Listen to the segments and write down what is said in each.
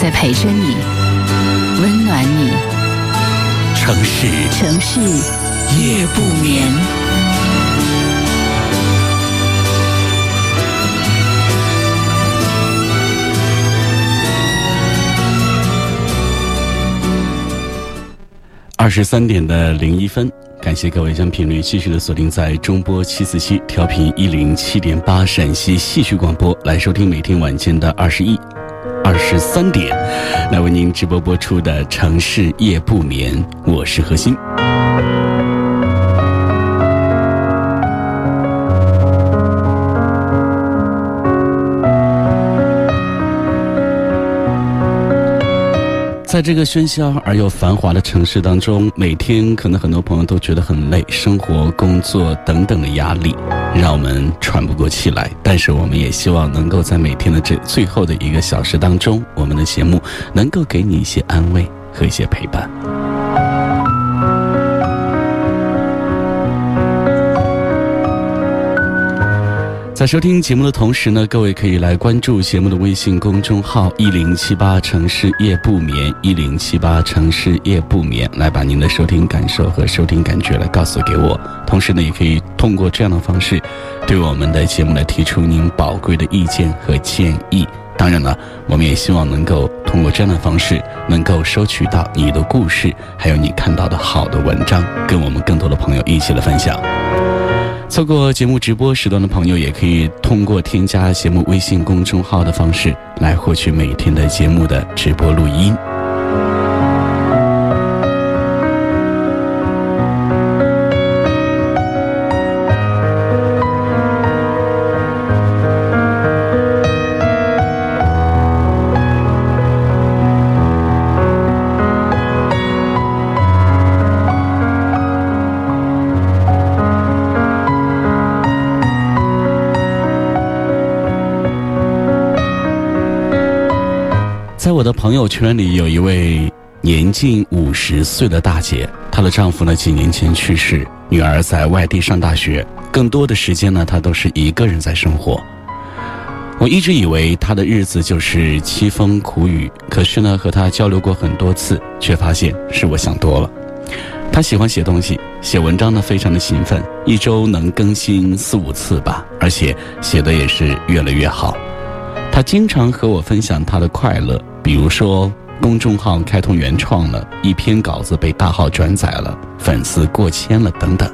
在陪着你，温暖你。城市，城市夜不眠。二十三点的零一分，感谢各位将频率继续的锁定在中波七四七调频一零七点八陕西戏曲广播，来收听每天晚间的二十一。二十三点，来为您直播播出的《城市夜不眠》，我是何欣。在这个喧嚣而又繁华的城市当中，每天可能很多朋友都觉得很累，生活、工作等等的压力让我们喘不过气来。但是，我们也希望能够在每天的这最后的一个小时当中，我们的节目能够给你一些安慰和一些陪伴。在收听节目的同时呢，各位可以来关注节目的微信公众号“一零七八城市夜不眠”，一零七八城市夜不眠，来把您的收听感受和收听感觉来告诉给我。同时呢，也可以通过这样的方式，对我们的节目来提出您宝贵的意见和建议。当然了，我们也希望能够通过这样的方式，能够收取到你的故事，还有你看到的好的文章，跟我们更多的朋友一起来分享。错过节目直播时段的朋友，也可以通过添加节目微信公众号的方式来获取每天的节目的直播录音。朋友圈里有一位年近五十岁的大姐，她的丈夫呢几年前去世，女儿在外地上大学，更多的时间呢她都是一个人在生活。我一直以为她的日子就是凄风苦雨，可是呢和她交流过很多次，却发现是我想多了。她喜欢写东西，写文章呢非常的勤奋，一周能更新四五次吧，而且写的也是越来越好。她经常和我分享她的快乐。比如说，公众号开通原创了，一篇稿子被大号转载了，粉丝过千了，等等。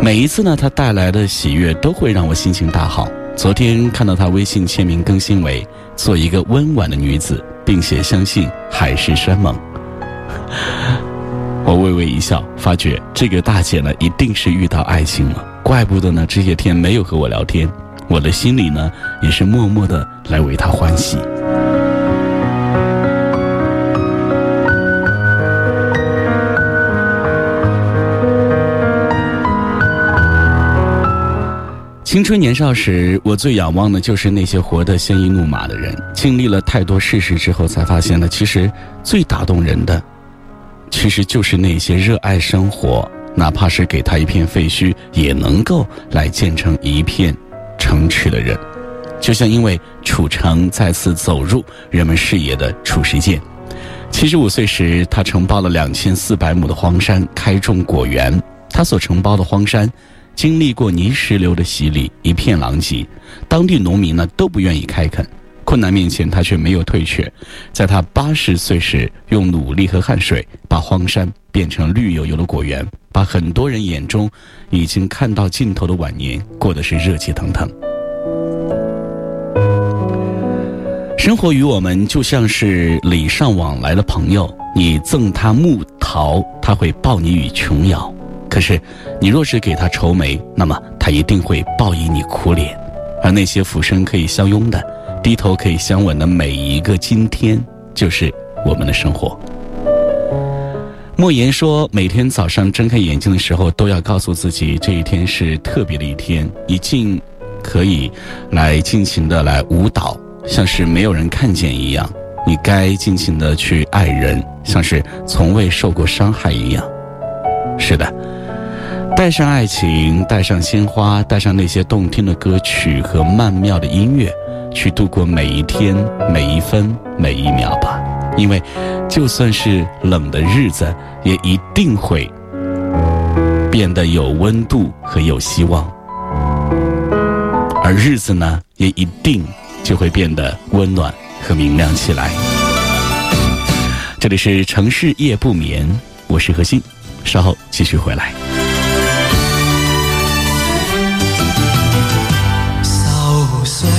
每一次呢，他带来的喜悦都会让我心情大好。昨天看到他微信签名更新为“做一个温婉的女子，并且相信海誓山盟”，我微微一笑，发觉这个大姐呢，一定是遇到爱情了。怪不得呢，这些天没有和我聊天，我的心里呢，也是默默的来为她欢喜。青春年少时，我最仰望的就是那些活得鲜衣怒马的人。经历了太多世事之后，才发现呢，其实最打动人的，其实就是那些热爱生活，哪怕是给他一片废墟，也能够来建成一片城池的人。就像因为楚城再次走入人们视野的褚时健，七十五岁时，他承包了两千四百亩的荒山，开种果园。他所承包的荒山。经历过泥石流的洗礼，一片狼藉，当地农民呢都不愿意开垦。困难面前，他却没有退却。在他八十岁时，用努力和汗水把荒山变成绿油油的果园，把很多人眼中已经看到尽头的晚年过得是热气腾腾。生活与我们就像是礼尚往来的朋友，你赠他木桃，他会报你与琼瑶。可是，你若是给他愁眉，那么他一定会报以你苦脸。而那些俯身可以相拥的，低头可以相吻的每一个今天，就是我们的生活。莫言说，每天早上睁开眼睛的时候，都要告诉自己，这一天是特别的一天，你尽可以来尽情的来舞蹈，像是没有人看见一样。你该尽情的去爱人，像是从未受过伤害一样。是的，带上爱情，带上鲜花，带上那些动听的歌曲和曼妙的音乐，去度过每一天、每一分、每一秒吧。因为，就算是冷的日子，也一定会变得有温度和有希望。而日子呢，也一定就会变得温暖和明亮起来。这里是城市夜不眠，我是何欣，稍后继续回来。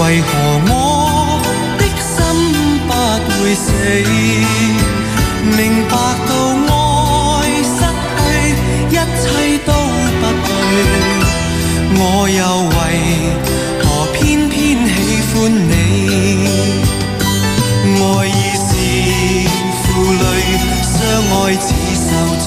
为何我的心不会死？明白到爱失去，一切都不对。我又为何偏偏喜欢你？爱已是负累，相爱似受罪，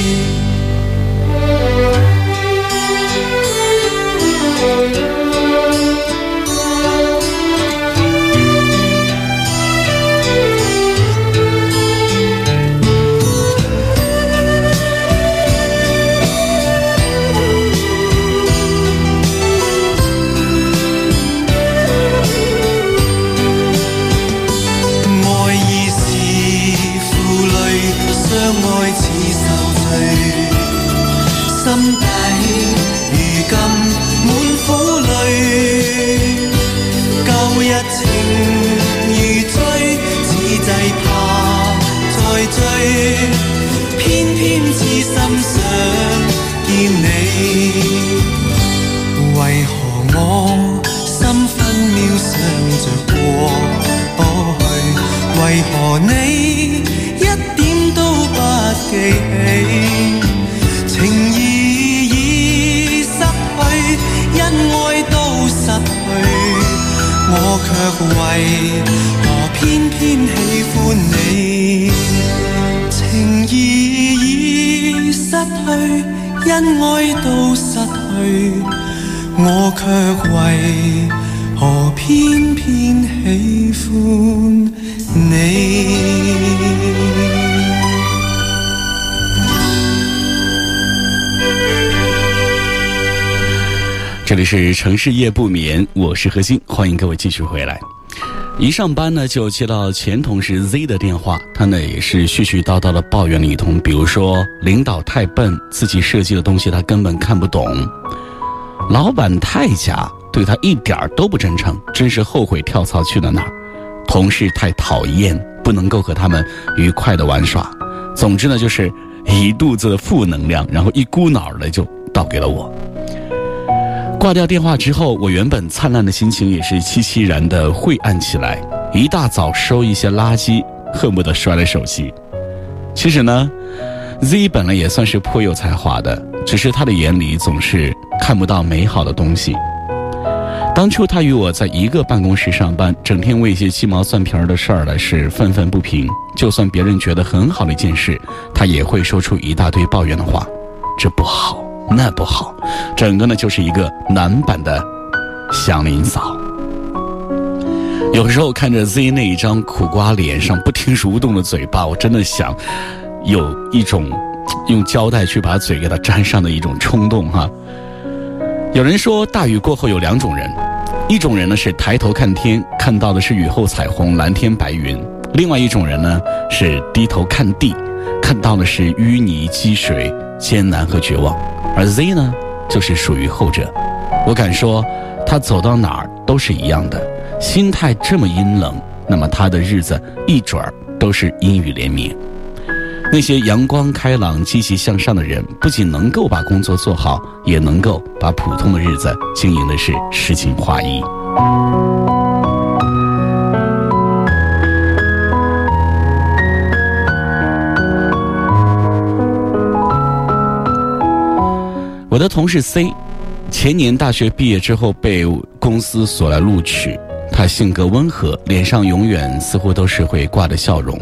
事业不眠，我是何欣，欢迎各位继续回来。一上班呢，就接到前同事 Z 的电话，他呢也是絮絮叨叨的抱怨了一通，比如说领导太笨，自己设计的东西他根本看不懂；老板太假，对他一点儿都不真诚，真是后悔跳槽去了哪儿；同事太讨厌，不能够和他们愉快的玩耍。总之呢，就是一肚子的负能量，然后一股脑的就倒给了我。挂掉电话之后，我原本灿烂的心情也是凄凄然的晦暗起来。一大早收一些垃圾，恨不得摔了手机。其实呢，Z 本来也算是颇有才华的，只是他的眼里总是看不到美好的东西。当初他与我在一个办公室上班，整天为一些鸡毛蒜皮的事儿呢是愤愤不平。就算别人觉得很好的一件事，他也会说出一大堆抱怨的话，这不好，那不好，整个呢就是一个男版的祥林嫂。有时候看着 Z 那一张苦瓜脸上不停蠕动的嘴巴，我真的想有一种用胶带去把嘴给它粘上的一种冲动哈。有人说，大雨过后有两种人，一种人呢是抬头看天，看到的是雨后彩虹、蓝天白云；另外一种人呢是低头看地，看到的是淤泥积水、艰难和绝望。而 Z 呢，就是属于后者。我敢说，他走到哪儿都是一样的，心态这么阴冷，那么他的日子一准儿都是阴雨连绵。那些阳光开朗、积极向上的人，不仅能够把工作做好，也能够把普通的日子经营的是诗情画意。我的同事 C，前年大学毕业之后被公司所来录取。他性格温和，脸上永远似乎都是会挂着笑容。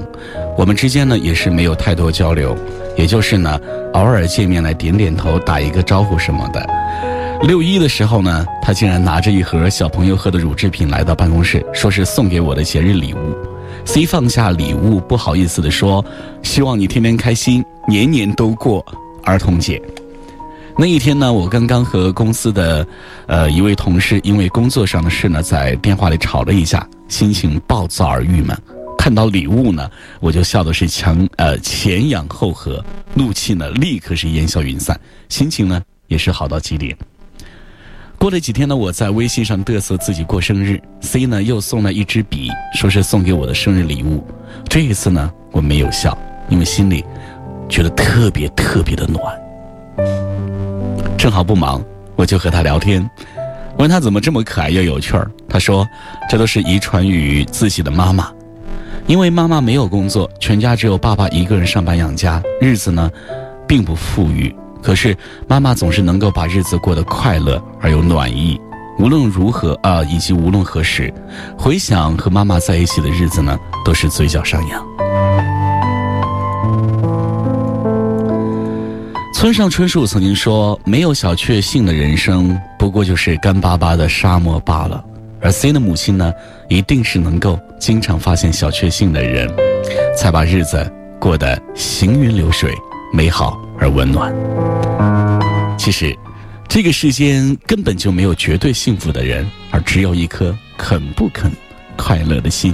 我们之间呢也是没有太多交流，也就是呢偶尔见面来点点头、打一个招呼什么的。六一的时候呢，他竟然拿着一盒小朋友喝的乳制品来到办公室，说是送给我的节日礼物。C 放下礼物，不好意思地说：“希望你天天开心，年年都过儿童节。”那一天呢，我刚刚和公司的，呃一位同事因为工作上的事呢，在电话里吵了一架，心情暴躁而郁闷。看到礼物呢，我就笑的是强呃前仰后合，怒气呢立刻是烟消云散，心情呢也是好到极点。过了几天呢，我在微信上嘚瑟自己过生日，C 呢又送了一支笔，说是送给我的生日礼物。这一次呢，我没有笑，因为心里觉得特别特别的暖。正好不忙，我就和他聊天，问他怎么这么可爱又有趣儿。他说，这都是遗传于自己的妈妈，因为妈妈没有工作，全家只有爸爸一个人上班养家，日子呢，并不富裕。可是妈妈总是能够把日子过得快乐而又暖意。无论如何啊，以及无论何时，回想和妈妈在一起的日子呢，都是嘴角上扬。村上春树曾经说：“没有小确幸的人生，不过就是干巴巴的沙漠罢了。”而 C 的母亲呢，一定是能够经常发现小确幸的人，才把日子过得行云流水、美好而温暖。其实，这个世间根本就没有绝对幸福的人，而只有一颗肯不肯快乐的心。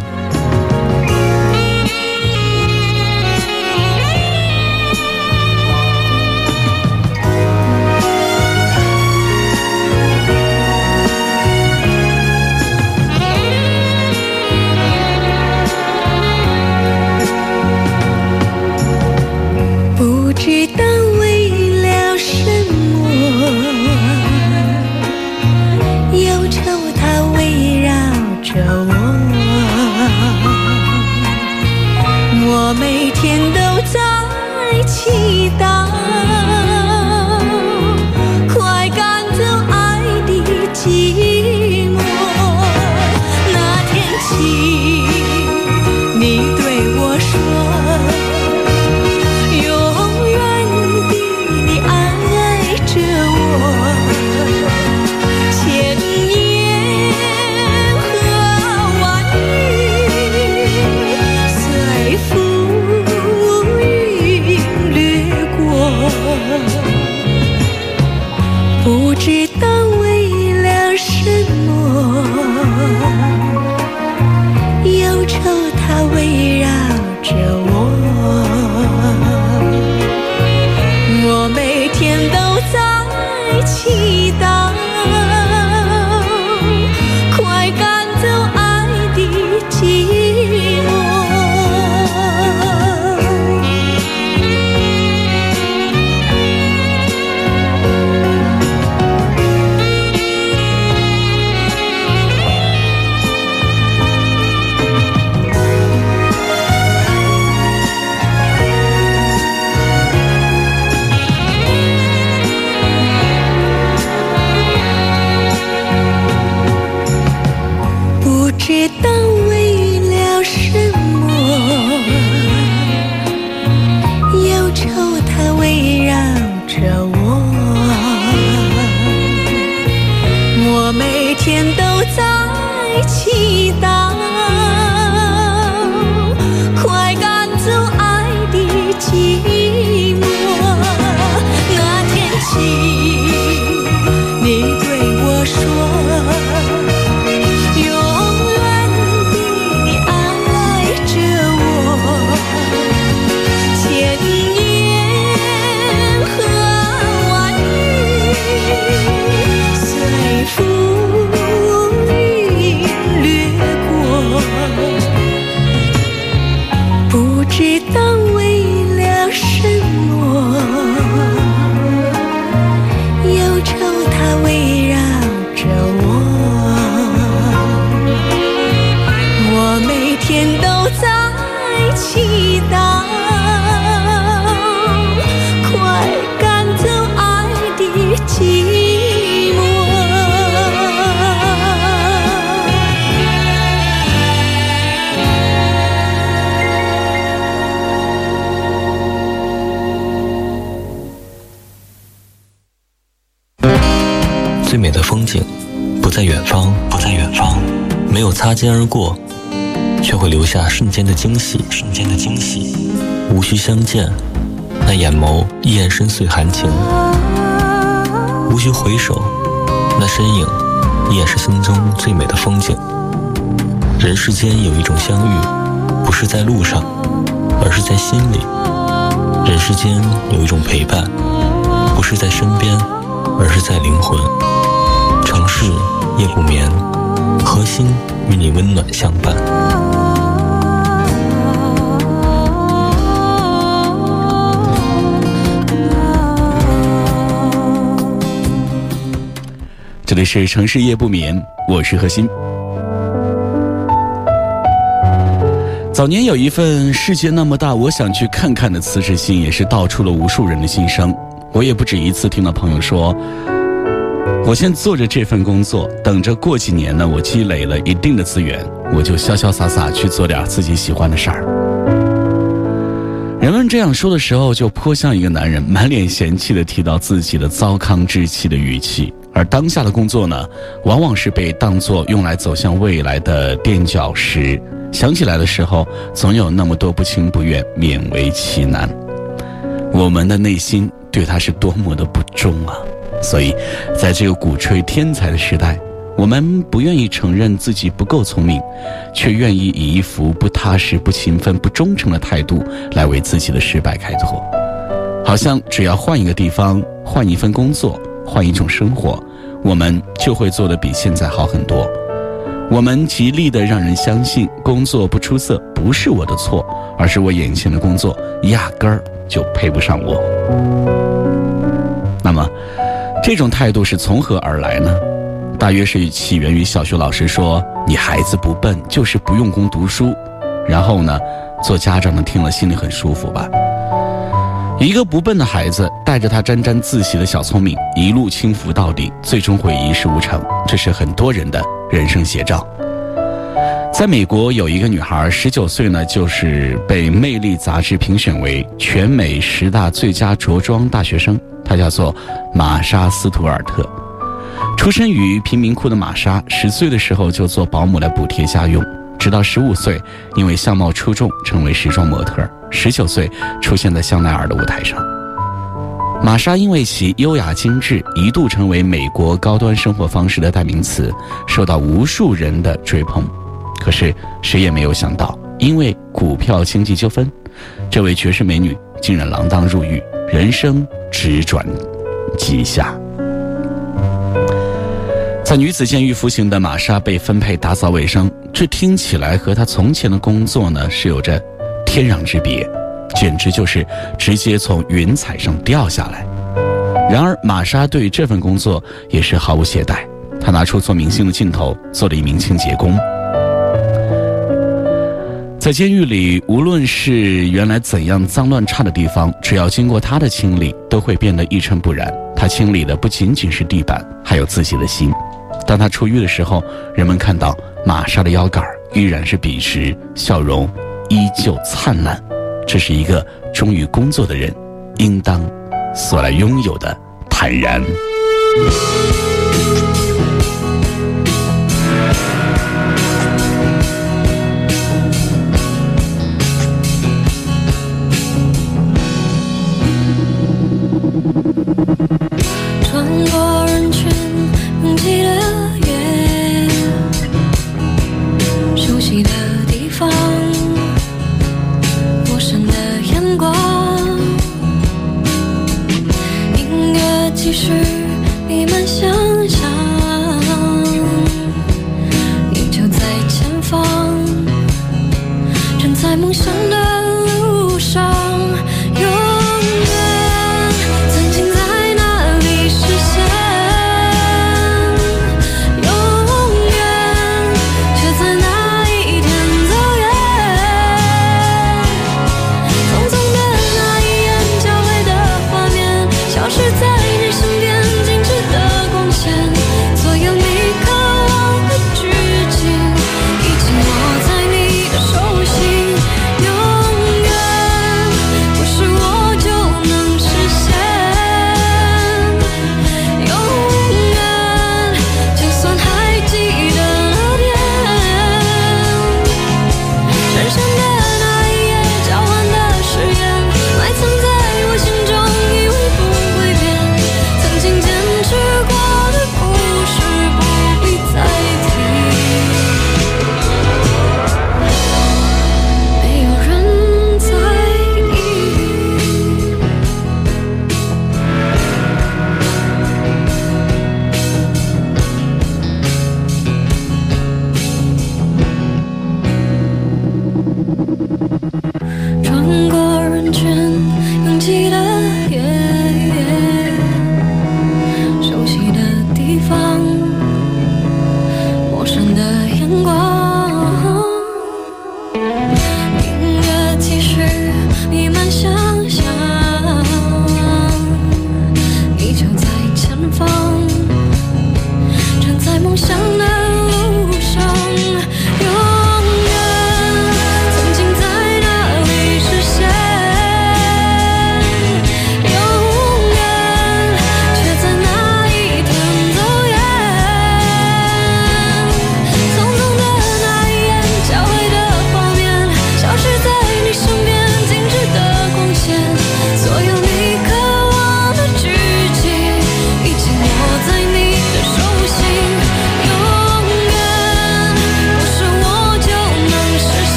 肩而过，却会留下瞬间的惊喜，瞬间的惊喜。无需相见，那眼眸依然深邃含情；无需回首，那身影依然是心中最美的风景。人世间有一种相遇，不是在路上，而是在心里；人世间有一种陪伴，不是在身边，而是在灵魂。城市夜不眠，核心与你温暖相伴。这里是城市夜不眠，我是何欣。早年有一份世界那么大，我想去看看的辞职信，也是道出了无数人的心声。我也不止一次听到朋友说，我先做着这份工作，等着过几年呢，我积累了一定的资源，我就潇潇洒洒去做点自己喜欢的事儿。人们这样说的时候，就颇像一个男人满脸嫌弃的提到自己的糟糠之妻的语气。而当下的工作呢，往往是被当作用来走向未来的垫脚石。想起来的时候，总有那么多不情不愿、勉为其难。我们的内心对他是多么的不忠啊！所以，在这个鼓吹天才的时代，我们不愿意承认自己不够聪明，却愿意以一副不踏实、不勤奋、不忠诚的态度来为自己的失败开脱。好像只要换一个地方，换一份工作。换一种生活，我们就会做得比现在好很多。我们极力的让人相信，工作不出色不是我的错，而是我眼前的工作压根儿就配不上我。那么，这种态度是从何而来呢？大约是起源于小学老师说：“你孩子不笨，就是不用功读书。”然后呢，做家长的听了心里很舒服吧。一个不笨的孩子带着他沾沾自喜的小聪明，一路轻浮到底，最终会一事无成。这是很多人的人生写照。在美国，有一个女孩，十九岁呢，就是被《魅力》杂志评选为全美十大最佳着装大学生。她叫做玛莎·斯图尔特。出身于贫民窟的玛莎，十岁的时候就做保姆来补贴家用。直到十五岁，因为相貌出众，成为时装模特。十九岁，出现在香奈儿的舞台上。玛莎因为其优雅精致，一度成为美国高端生活方式的代名词，受到无数人的追捧。可是，谁也没有想到，因为股票经济纠纷，这位绝世美女竟然锒铛入狱，人生直转极下。在女子监狱服刑的玛莎被分配打扫卫生，这听起来和她从前的工作呢是有着天壤之别，简直就是直接从云彩上掉下来。然而，玛莎对这份工作也是毫无懈怠，她拿出做明星的劲头，做了一名清洁工。在监狱里，无论是原来怎样脏乱差的地方，只要经过他的清理，都会变得一尘不染。他清理的不仅仅是地板，还有自己的心。当他出狱的时候，人们看到玛莎的腰杆依然是笔直，笑容依旧灿烂。这是一个忠于工作的人应当所来拥有的坦然。是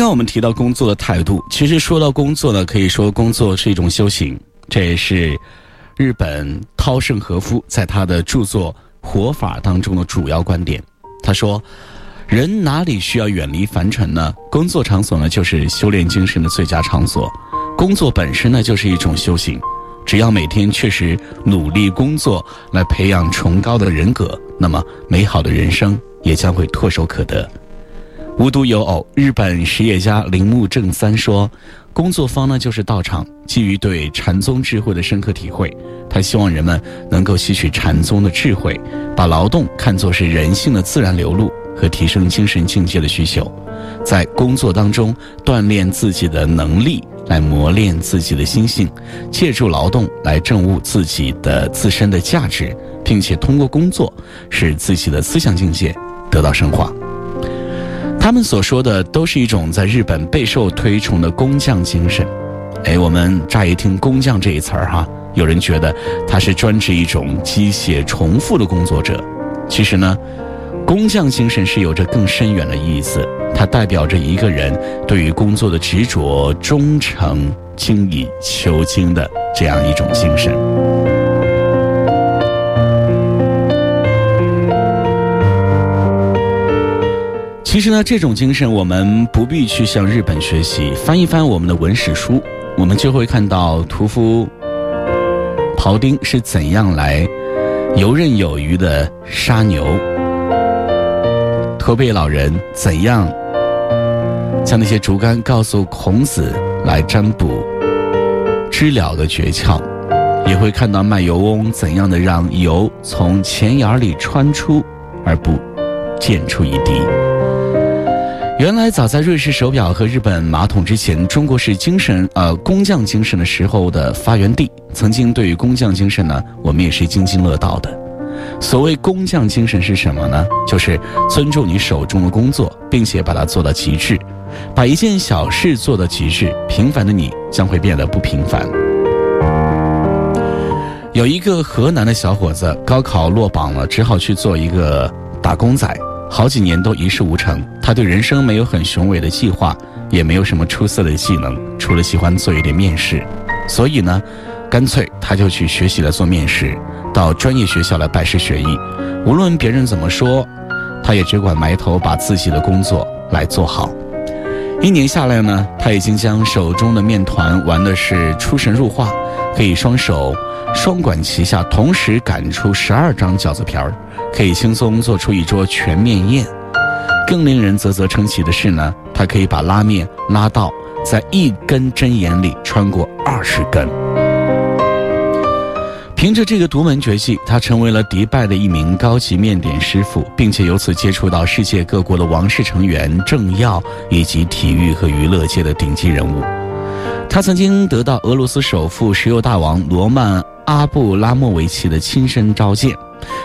刚刚我们提到工作的态度，其实说到工作呢，可以说工作是一种修行，这也是日本稻盛和夫在他的著作《活法》当中的主要观点。他说：“人哪里需要远离凡尘呢？工作场所呢，就是修炼精神的最佳场所。工作本身呢，就是一种修行。只要每天确实努力工作，来培养崇高的人格，那么美好的人生也将会唾手可得。”无独有偶，日本实业家铃木正三说：“工作方呢，就是道场。基于对禅宗智慧的深刻体会，他希望人们能够吸取禅宗的智慧，把劳动看作是人性的自然流露和提升精神境界的需求，在工作当中锻炼自己的能力，来磨练自己的心性，借助劳动来证悟自己的自身的价值，并且通过工作使自己的思想境界得到升华。”他们所说的都是一种在日本备受推崇的工匠精神。哎，我们乍一听“工匠”这一词儿哈，有人觉得他是专指一种机械重复的工作者。其实呢，工匠精神是有着更深远的意思，它代表着一个人对于工作的执着、忠诚、精益求精的这样一种精神。其实呢，这种精神我们不必去向日本学习。翻一翻我们的文史书，我们就会看到屠夫庖丁是怎样来游刃有余的杀牛，驼背老人怎样将那些竹竿告诉孔子来占卜知了的诀窍，也会看到卖油翁怎样的让油从钱眼里穿出而不溅出一滴。原来，早在瑞士手表和日本马桶之前，中国是精神呃工匠精神的时候的发源地。曾经对于工匠精神呢，我们也是津津乐道的。所谓工匠精神是什么呢？就是尊重你手中的工作，并且把它做到极致，把一件小事做到极致，平凡的你将会变得不平凡。有一个河南的小伙子，高考落榜了，只好去做一个打工仔。好几年都一事无成，他对人生没有很雄伟的计划，也没有什么出色的技能，除了喜欢做一点面试，所以呢，干脆他就去学习了做面试，到专业学校来拜师学艺。无论别人怎么说，他也只管埋头把自己的工作来做好。一年下来呢，他已经将手中的面团玩的是出神入化，可以双手双管齐下，同时擀出十二张饺子皮儿。可以轻松做出一桌全面宴，更令人啧啧称奇的是呢，他可以把拉面拉到在一根针眼里穿过二十根。凭着这个独门绝技，他成为了迪拜的一名高级面点师傅，并且由此接触到世界各国的王室成员、政要以及体育和娱乐界的顶级人物。他曾经得到俄罗斯首富、石油大王罗曼·阿布拉莫维奇的亲身召见。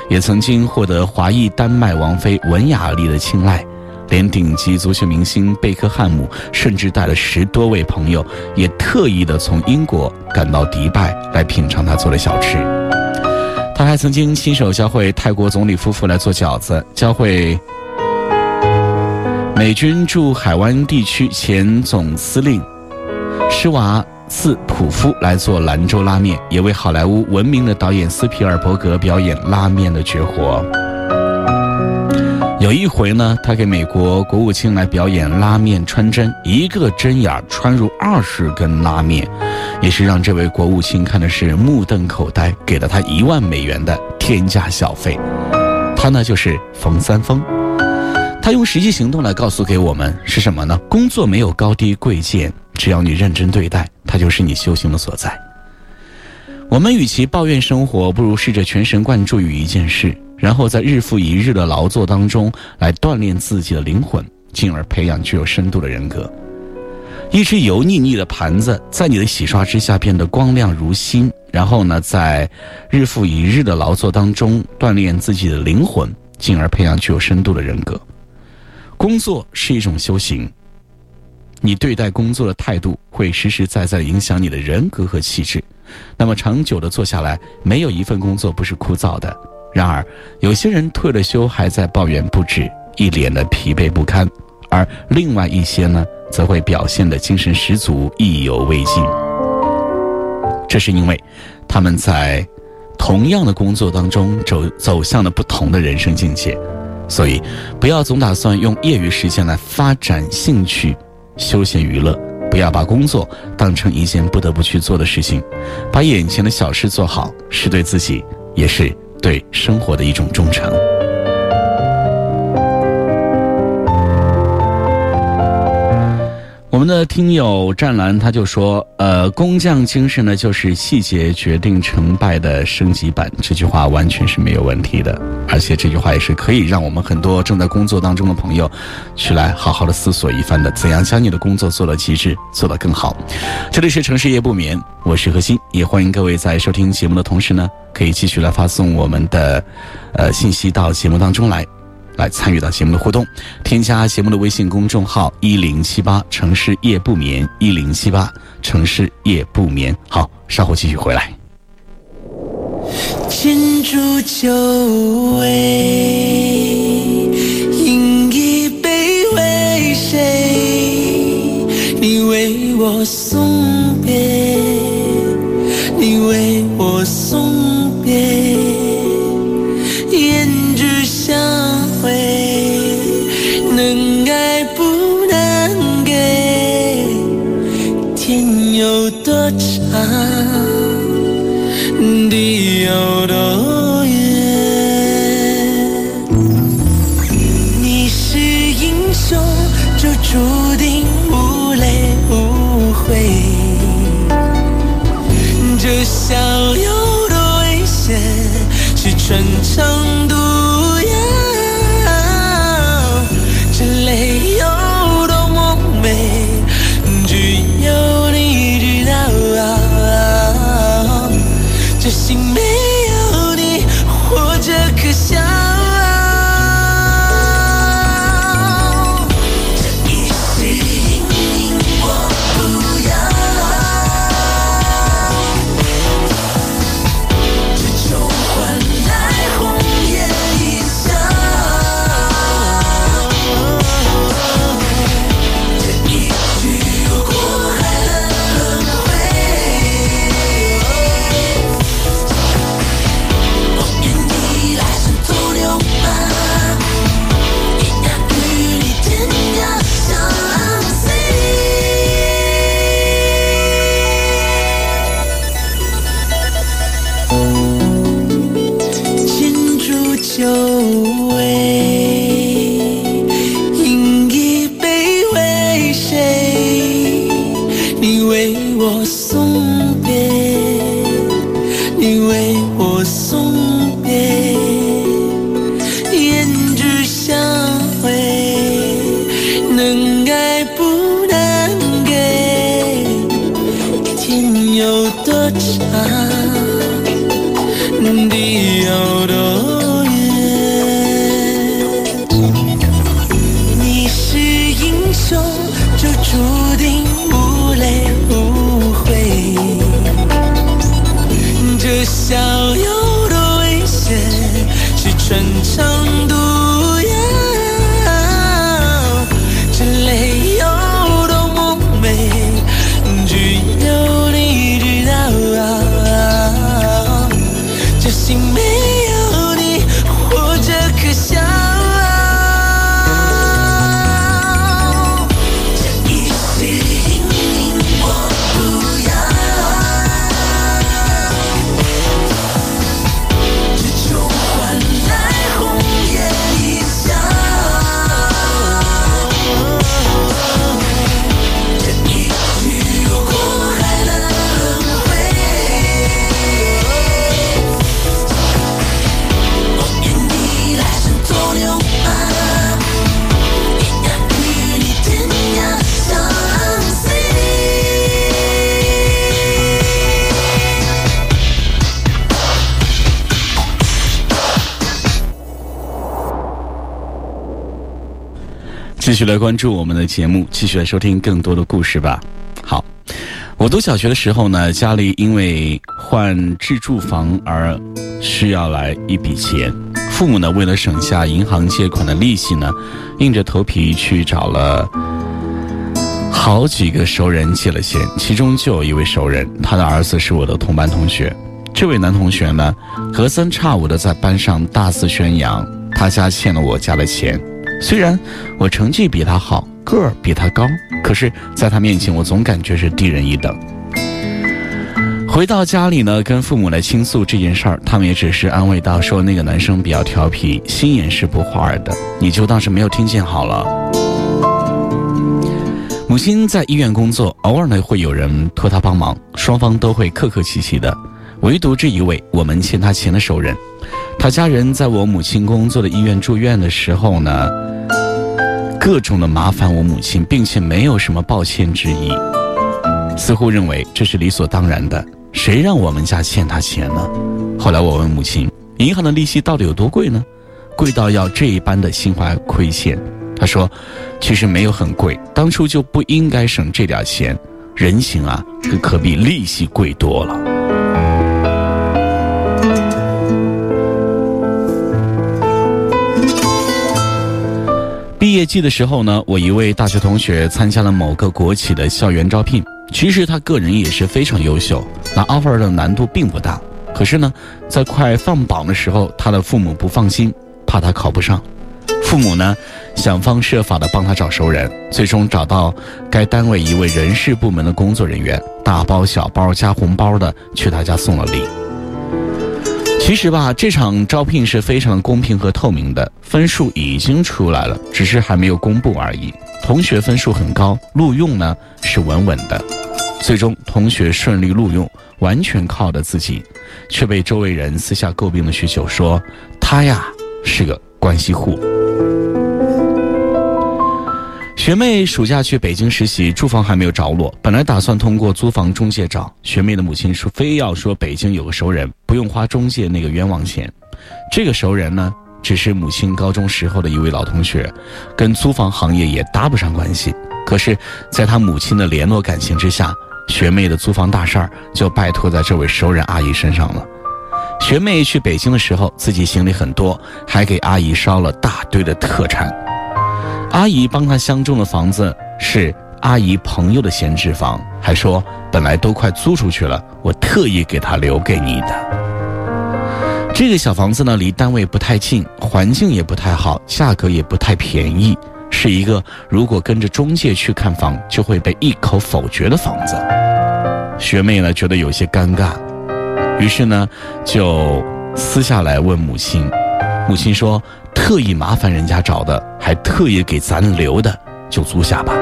也曾经获得华裔丹麦王妃文雅丽的青睐，连顶级足球明星贝克汉姆甚至带了十多位朋友，也特意的从英国赶到迪拜来品尝他做的小吃。他还曾经亲手教会泰国总理夫妇来做饺子，教会美军驻海湾地区前总司令施瓦。茨普夫来做兰州拉面，也为好莱坞闻名的导演斯皮尔伯格表演拉面的绝活。有一回呢，他给美国国务卿来表演拉面穿针，一个针眼穿入二十根拉面，也是让这位国务卿看的是目瞪口呆，给了他一万美元的天价小费。他呢就是冯三丰，他用实际行动来告诉给我们是什么呢？工作没有高低贵贱。只要你认真对待，它就是你修行的所在。我们与其抱怨生活，不如试着全神贯注于一件事，然后在日复一日的劳作当中来锻炼自己的灵魂，进而培养具有深度的人格。一只油腻腻的盘子，在你的洗刷之下变得光亮如新，然后呢，在日复一日的劳作当中锻炼自己的灵魂，进而培养具有深度的人格。工作是一种修行。你对待工作的态度会实实在在影响你的人格和气质，那么长久的做下来，没有一份工作不是枯燥的。然而，有些人退了休还在抱怨不止，一脸的疲惫不堪；而另外一些呢，则会表现的精神十足、意犹未尽。这是因为他们在同样的工作当中走走向了不同的人生境界，所以不要总打算用业余时间来发展兴趣、休闲娱乐，不要把工作当成一件不得不去做的事情，把眼前的小事做好，是对自己，也是对生活的一种忠诚。我们的听友湛蓝他就说：“呃，工匠精神呢，就是细节决定成败的升级版。”这句话完全是没有问题的，而且这句话也是可以让我们很多正在工作当中的朋友，去来好好的思索一番的，怎样将你的工作做到极致，做得更好。这里是城市夜不眠，我是何鑫，也欢迎各位在收听节目的同时呢，可以继续来发送我们的，呃，信息到节目当中来。来参与到节目的互动，添加节目的微信公众号一零七八城市夜不眠一零七八城市夜不眠。好，稍后继续回来。金烛酒味，饮一杯为谁？你为我送别，继续来关注我们的节目，继续来收听更多的故事吧。好，我读小学的时候呢，家里因为换自住房而需要来一笔钱，父母呢为了省下银行借款的利息呢，硬着头皮去找了好几个熟人借了钱，其中就有一位熟人，他的儿子是我的同班同学。这位男同学呢，隔三差五的在班上大肆宣扬他家欠了我家的钱。虽然我成绩比他好，个儿比他高，可是在他面前，我总感觉是低人一等。回到家里呢，跟父母来倾诉这件事儿，他们也只是安慰到：“说那个男生比较调皮，心眼是不坏的，你就当是没有听见好了。”母亲在医院工作，偶尔呢会有人托她帮忙，双方都会客客气气的。唯独这一位我们欠他钱的熟人，他家人在我母亲工作的医院住院的时候呢，各种的麻烦我母亲，并且没有什么抱歉之意，似乎认为这是理所当然的。谁让我们家欠他钱呢？后来我问母亲，银行的利息到底有多贵呢？贵到要这一般的心怀亏欠。他说，其实没有很贵，当初就不应该省这点钱。人情啊，可可比利息贵多了。业季的时候呢，我一位大学同学参加了某个国企的校园招聘。其实他个人也是非常优秀，那 offer 的难度并不大。可是呢，在快放榜的时候，他的父母不放心，怕他考不上。父母呢，想方设法的帮他找熟人，最终找到该单位一位人事部门的工作人员，大包小包加红包的去他家送了礼。其实吧，这场招聘是非常公平和透明的，分数已经出来了，只是还没有公布而已。同学分数很高，录用呢是稳稳的。最终，同学顺利录用，完全靠的自己，却被周围人私下诟病的需求，说他呀是个关系户。学妹暑假去北京实习，住房还没有着落，本来打算通过租房中介找。学妹的母亲说，非要说北京有个熟人，不用花中介那个冤枉钱。这个熟人呢，只是母亲高中时候的一位老同学，跟租房行业也搭不上关系。可是，在他母亲的联络感情之下。学妹的租房大事儿就拜托在这位熟人阿姨身上了。学妹去北京的时候，自己行李很多，还给阿姨捎了大堆的特产。阿姨帮她相中的房子是阿姨朋友的闲置房，还说本来都快租出去了，我特意给她留给你的。这个小房子呢，离单位不太近，环境也不太好，价格也不太便宜。是一个如果跟着中介去看房就会被一口否决的房子，学妹呢觉得有些尴尬，于是呢就私下来问母亲，母亲说特意麻烦人家找的，还特意给咱留的，就租下吧。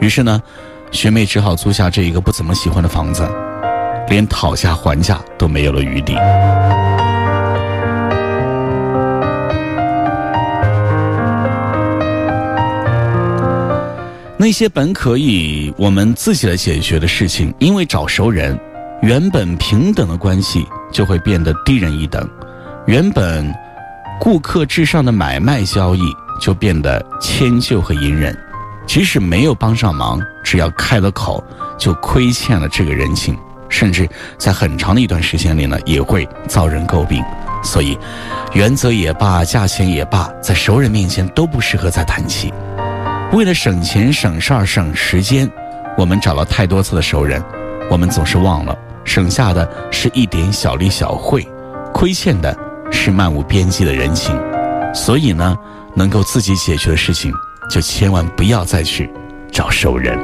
于是呢，学妹只好租下这一个不怎么喜欢的房子，连讨价还价都没有了余地。那些本可以我们自己来解决的事情，因为找熟人，原本平等的关系就会变得低人一等；原本顾客至上的买卖交易就变得迁就和隐忍。即使没有帮上忙，只要开了口，就亏欠了这个人情，甚至在很长的一段时间里呢，也会遭人诟病。所以，原则也罢，价钱也罢，在熟人面前都不适合再谈起。为了省钱、省事儿、省时间，我们找了太多次的熟人，我们总是忘了，省下的是一点小利小惠，亏欠的是漫无边际的人情。所以呢，能够自己解决的事情，就千万不要再去找熟人。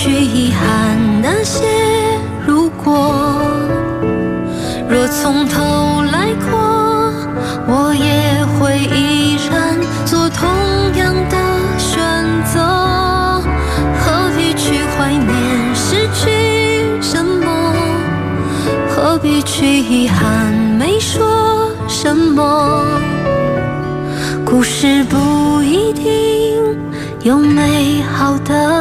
去遗憾那些如果？若从头来过，我也会依然做同样的选择。何必去怀念失去什么？何必去遗憾没说什么？故事不一定有美好的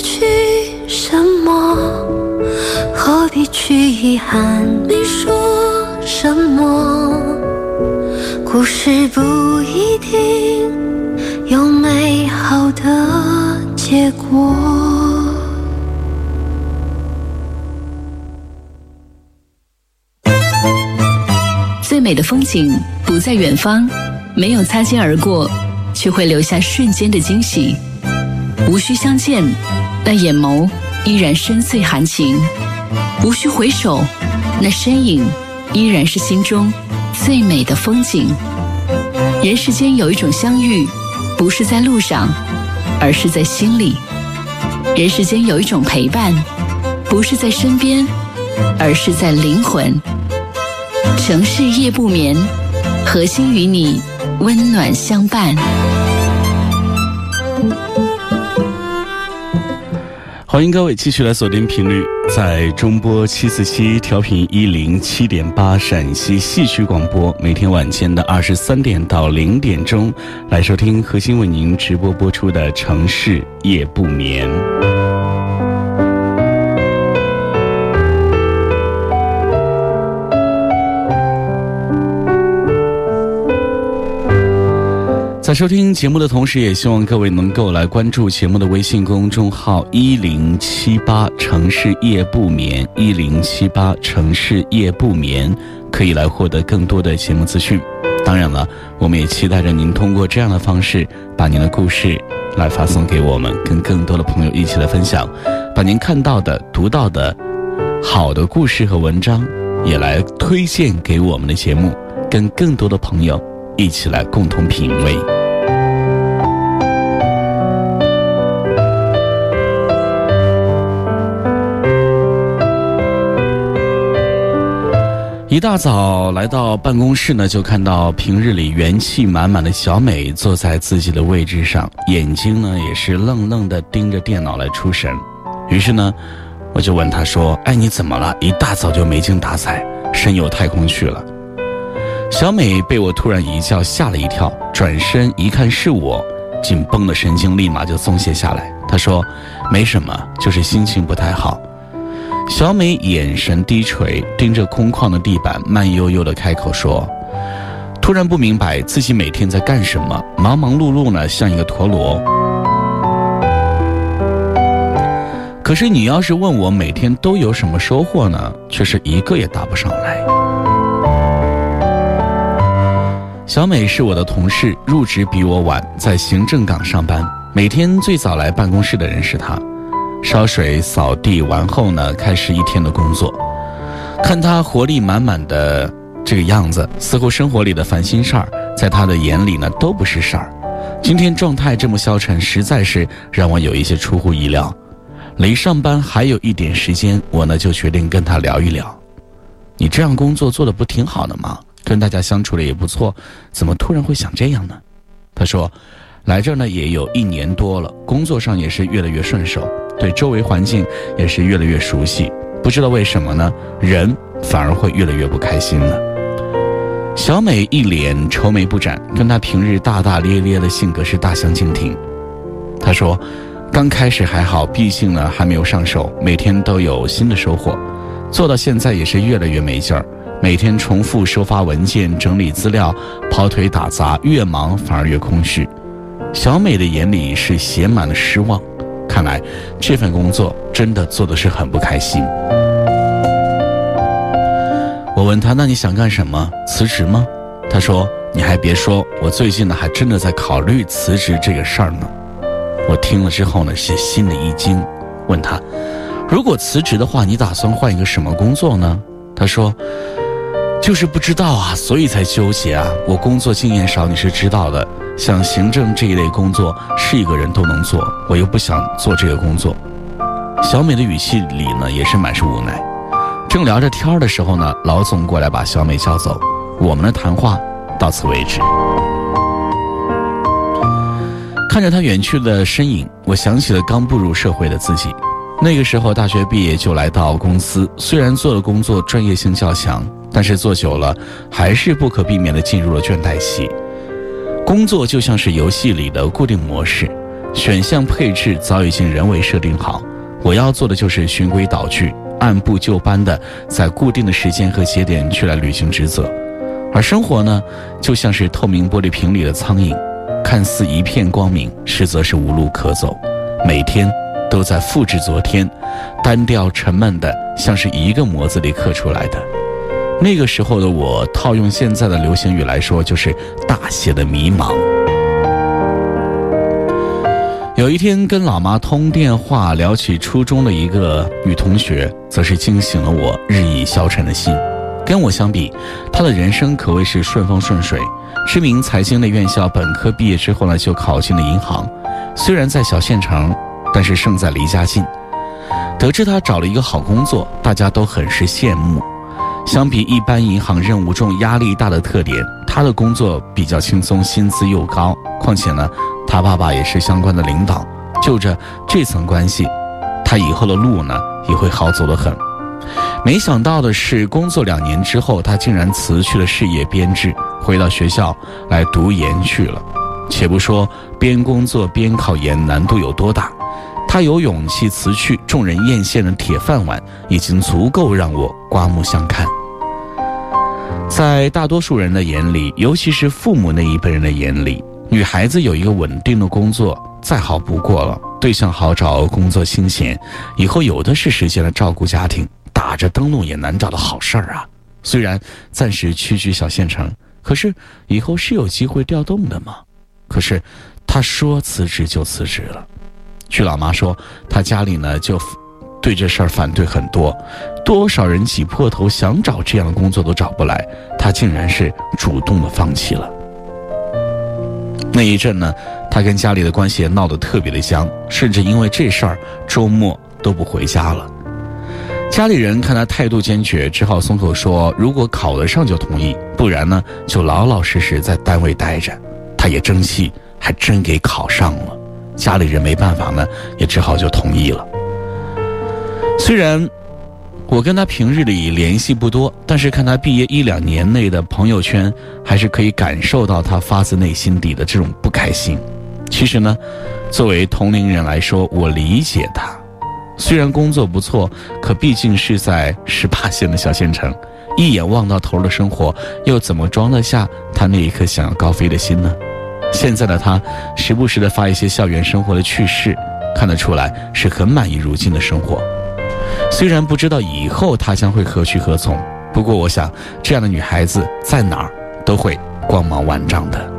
去什么？何必去遗憾没说什么？故事不一定有美好的结果。最美的风景不在远方，没有擦肩而过，却会留下瞬间的惊喜。无需相见，那眼眸依然深邃含情；无需回首，那身影依然是心中最美的风景。人世间有一种相遇，不是在路上，而是在心里；人世间有一种陪伴，不是在身边，而是在灵魂。城市夜不眠，核心与你温暖相伴。欢迎各位继续来锁定频率，在中波七四七调频一零七点八陕西戏曲广播，每天晚间的二十三点到零点钟来收听核心为您直播播出的《城市夜不眠》。在收听节目的同时，也希望各位能够来关注节目的微信公众号“一零七八城市夜不眠”，一零七八城市夜不眠，可以来获得更多的节目资讯。当然了，我们也期待着您通过这样的方式，把您的故事来发送给我们，跟更多的朋友一起来分享，把您看到的、读到的好的故事和文章，也来推荐给我们的节目，跟更多的朋友一起来共同品味。一大早来到办公室呢，就看到平日里元气满满的小美坐在自己的位置上，眼睛呢也是愣愣的盯着电脑来出神。于是呢，我就问她说：“哎，你怎么了？一大早就没精打采，神游太空去了？”小美被我突然一叫吓了一跳，转身一看是我，紧绷的神经立马就松懈下来。她说：“没什么，就是心情不太好。”小美眼神低垂，盯着空旷的地板，慢悠悠的开口说：“突然不明白自己每天在干什么，忙忙碌碌呢，像一个陀螺。可是你要是问我每天都有什么收获呢，却是一个也答不上来。”小美是我的同事，入职比我晚，在行政岗上班。每天最早来办公室的人是她，烧水、扫地完后呢，开始一天的工作。看他活力满满的这个样子，似乎生活里的烦心事儿，在他的眼里呢都不是事儿。今天状态这么消沉，实在是让我有一些出乎意料。离上班还有一点时间，我呢就决定跟他聊一聊。你这样工作做的不挺好的吗？跟大家相处的也不错，怎么突然会想这样呢？他说，来这儿呢也有一年多了，工作上也是越来越顺手，对周围环境也是越来越熟悉。不知道为什么呢，人反而会越来越不开心了。小美一脸愁眉不展，跟她平日大大咧咧的性格是大相径庭。她说，刚开始还好，毕竟呢还没有上手，每天都有新的收获，做到现在也是越来越没劲儿。每天重复收发文件、整理资料、跑腿打杂，越忙反而越空虚。小美的眼里是写满了失望，看来这份工作真的做的是很不开心。我问他：“那你想干什么？辞职吗？”他说：“你还别说，我最近呢还真的在考虑辞职这个事儿呢。”我听了之后呢是心里一惊，问他：“如果辞职的话，你打算换一个什么工作呢？”他说。就是不知道啊，所以才纠结啊。我工作经验少，你是知道的。像行政这一类工作，是一个人都能做，我又不想做这个工作。小美的语气里呢，也是满是无奈。正聊着天的时候呢，老总过来把小美叫走。我们的谈话到此为止。看着他远去的身影，我想起了刚步入社会的自己。那个时候大学毕业就来到公司，虽然做的工作专业性较强。但是做久了，还是不可避免的进入了倦怠期。工作就像是游戏里的固定模式，选项配置早已经人为设定好。我要做的就是循规蹈矩，按部就班地在固定的时间和节点去来履行职责。而生活呢，就像是透明玻璃瓶里的苍蝇，看似一片光明，实则是无路可走。每天都在复制昨天，单调沉闷的，像是一个模子里刻出来的。那个时候的我，套用现在的流行语来说，就是大写的迷茫。有一天跟老妈通电话，聊起初中的一个女同学，则是惊醒了我日益消沉的心。跟我相比，她的人生可谓是顺风顺水。知名财经类院校本科毕业之后呢，就考进了银行。虽然在小县城，但是胜在离家近。得知她找了一个好工作，大家都很是羡慕。相比一般银行任务重、压力大的特点，他的工作比较轻松，薪资又高。况且呢，他爸爸也是相关的领导，就着这层关系，他以后的路呢也会好走得很。没想到的是，工作两年之后，他竟然辞去了事业编制，回到学校来读研去了。且不说边工作边考研难度有多大。他有勇气辞去众人艳羡的铁饭碗，已经足够让我刮目相看。在大多数人的眼里，尤其是父母那一辈人的眼里，女孩子有一个稳定的工作再好不过了，对象好找，工作清闲，以后有的是时间来照顾家庭，打着灯笼也难找的好事儿啊。虽然暂时屈居小县城，可是以后是有机会调动的嘛。可是他说辞职就辞职了。据老妈说，她家里呢就对这事儿反对很多，多少人挤破头想找这样的工作都找不来，他竟然是主动的放弃了。那一阵呢，他跟家里的关系也闹得特别的僵，甚至因为这事儿周末都不回家了。家里人看他态度坚决，只好松口说，如果考得上就同意，不然呢就老老实实在单位待着。他也争气，还真给考上了。家里人没办法呢，也只好就同意了。虽然我跟他平日里联系不多，但是看他毕业一两年内的朋友圈，还是可以感受到他发自内心底的这种不开心。其实呢，作为同龄人来说，我理解他。虽然工作不错，可毕竟是在十八线的小县城，一眼望到头的生活，又怎么装得下他那一颗想要高飞的心呢？现在的他，时不时的发一些校园生活的趣事，看得出来是很满意如今的生活。虽然不知道以后他将会何去何从，不过我想，这样的女孩子在哪儿都会光芒万丈的。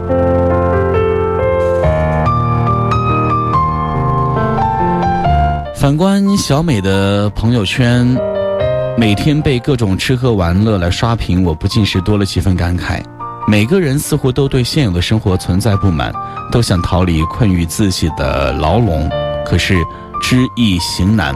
反观小美的朋友圈，每天被各种吃喝玩乐来刷屏，我不禁是多了几分感慨。每个人似乎都对现有的生活存在不满，都想逃离困于自己的牢笼，可是知易行难。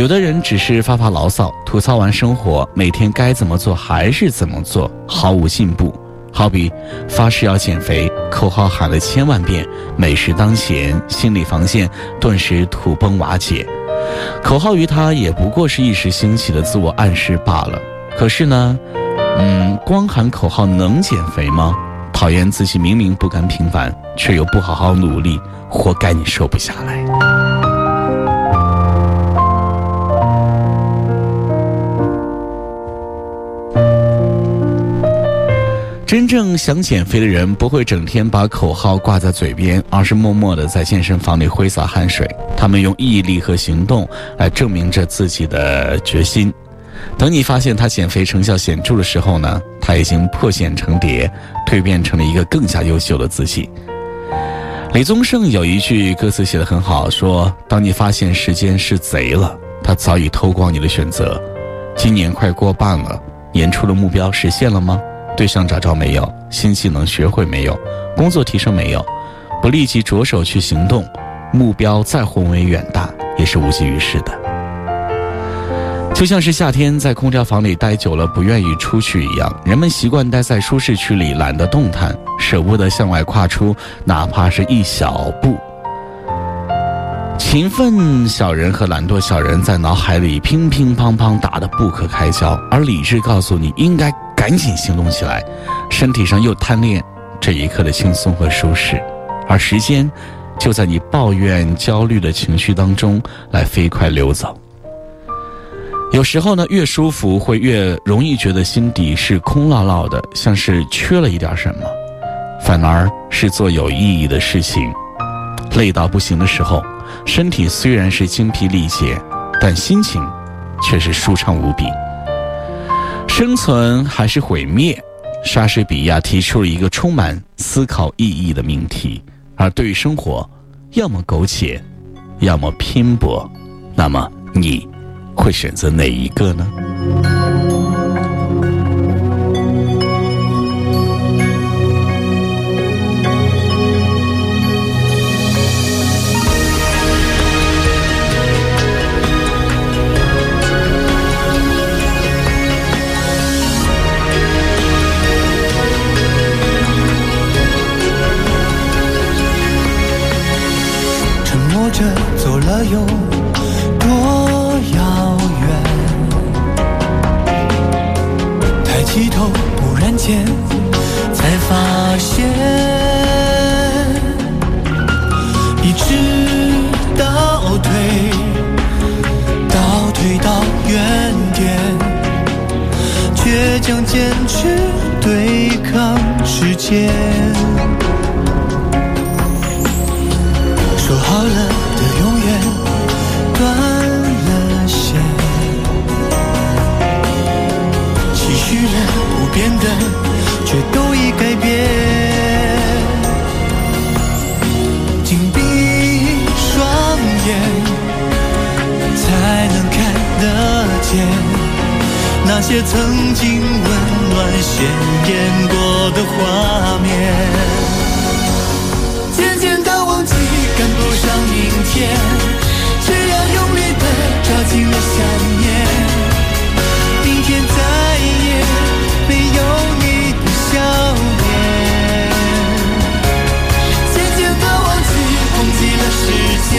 有的人只是发发牢骚，吐槽完生活，每天该怎么做还是怎么做，毫无进步。好比发誓要减肥，口号喊了千万遍，美食当前，心理防线顿时土崩瓦解。口号于他也不过是一时兴起的自我暗示罢了。可是呢，嗯，光喊口号能减肥吗？讨厌自己明明不甘平凡，却又不好好努力，活该你瘦不下来。真正想减肥的人不会整天把口号挂在嘴边，而是默默的在健身房里挥洒汗水。他们用毅力和行动来证明着自己的决心。等你发现他减肥成效显著的时候呢，他已经破茧成蝶，蜕变成了一个更加优秀的自己。李宗盛有一句歌词写得很好，说：“当你发现时间是贼了，他早已偷光你的选择。今年快过半了，年初的目标实现了吗？”对象找着没有？新技能学会没有？工作提升没有？不立即着手去行动，目标再宏伟远大也是无济于事的。就像是夏天在空调房里待久了不愿意出去一样，人们习惯待在舒适区里，懒得动弹，舍不得向外跨出哪怕是一小步。勤奋小人和懒惰小人在脑海里乒乒乓乓打得不可开交，而理智告诉你应该。赶紧行动起来，身体上又贪恋这一刻的轻松和舒适，而时间就在你抱怨、焦虑的情绪当中来飞快流走。有时候呢，越舒服会越容易觉得心底是空落落的，像是缺了一点什么。反而是做有意义的事情，累到不行的时候，身体虽然是精疲力竭，但心情却是舒畅无比。生存还是毁灭？莎士比亚提出了一个充满思考意义的命题。而对于生活，要么苟且，要么拼搏，那么你会选择哪一个呢？间。说好了的永远。断了线，期许了不变的，却都已改变。紧闭双眼，才能看得见那些曾经温鲜艳过的画面。渐渐的忘记，赶不上明天。只要用力的抓紧了想念，明天再也没有你的笑脸。渐渐的忘记，忘记了时间，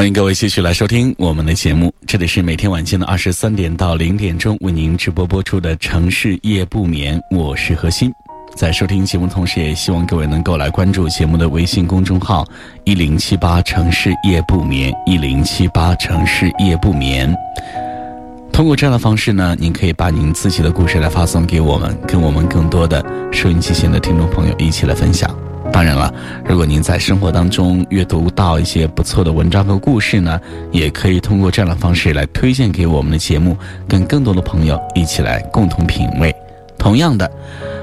欢迎各位继续来收听我们的节目，这里是每天晚间的二十三点到零点钟为您直播播出的城市夜不眠，我是何鑫。在收听节目同时，也希望各位能够来关注节目的微信公众号“一零七八城市夜不眠”，一零七八城市夜不眠。通过这样的方式呢，您可以把您自己的故事来发送给我们，跟我们更多的收音机前的听众朋友一起来分享。当然了，如果您在生活当中阅读到一些不错的文章和故事呢，也可以通过这样的方式来推荐给我们的节目，跟更多的朋友一起来共同品味。同样的，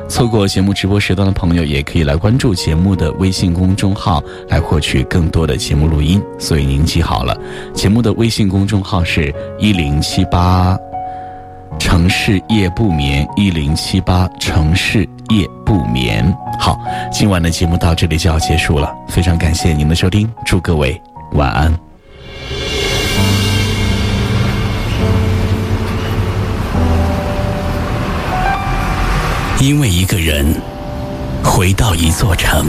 错过节目直播时段的朋友，也可以来关注节目的微信公众号，来获取更多的节目录音。所以您记好了，节目的微信公众号是一零七八。城市夜不眠，一零七八城市夜不眠。好，今晚的节目到这里就要结束了，非常感谢您的收听，祝各位晚安。因为一个人回到一座城，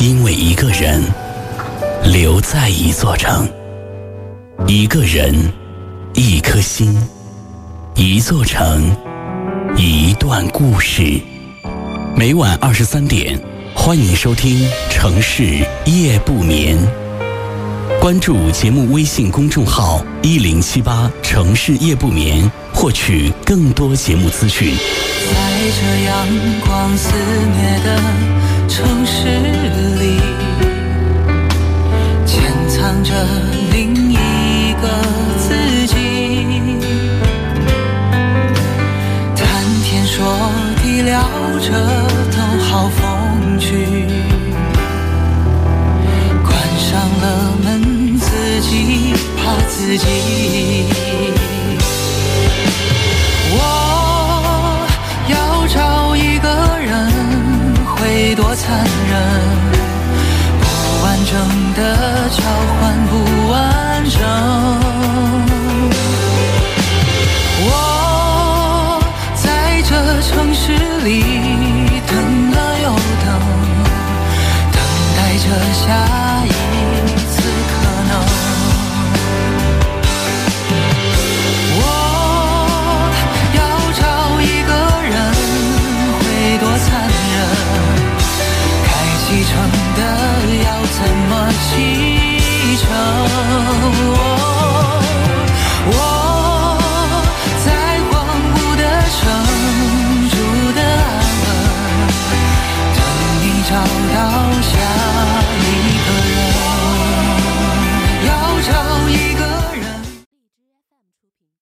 因为一个人留在一座城，一个人，一颗心。一座城一段故事。每晚二十三点欢迎收听城市夜不眠。关注节目微信公众号一零七八城市夜不眠获取更多节目资讯。在这阳光肆虐的城市里潜藏着这都好风趣关上了门自己怕自己我要找一个人会多残忍不完整的交换不完整。城市里等了又等等待着下一次可能。我要找一个人会多残忍该启程的要怎么启程？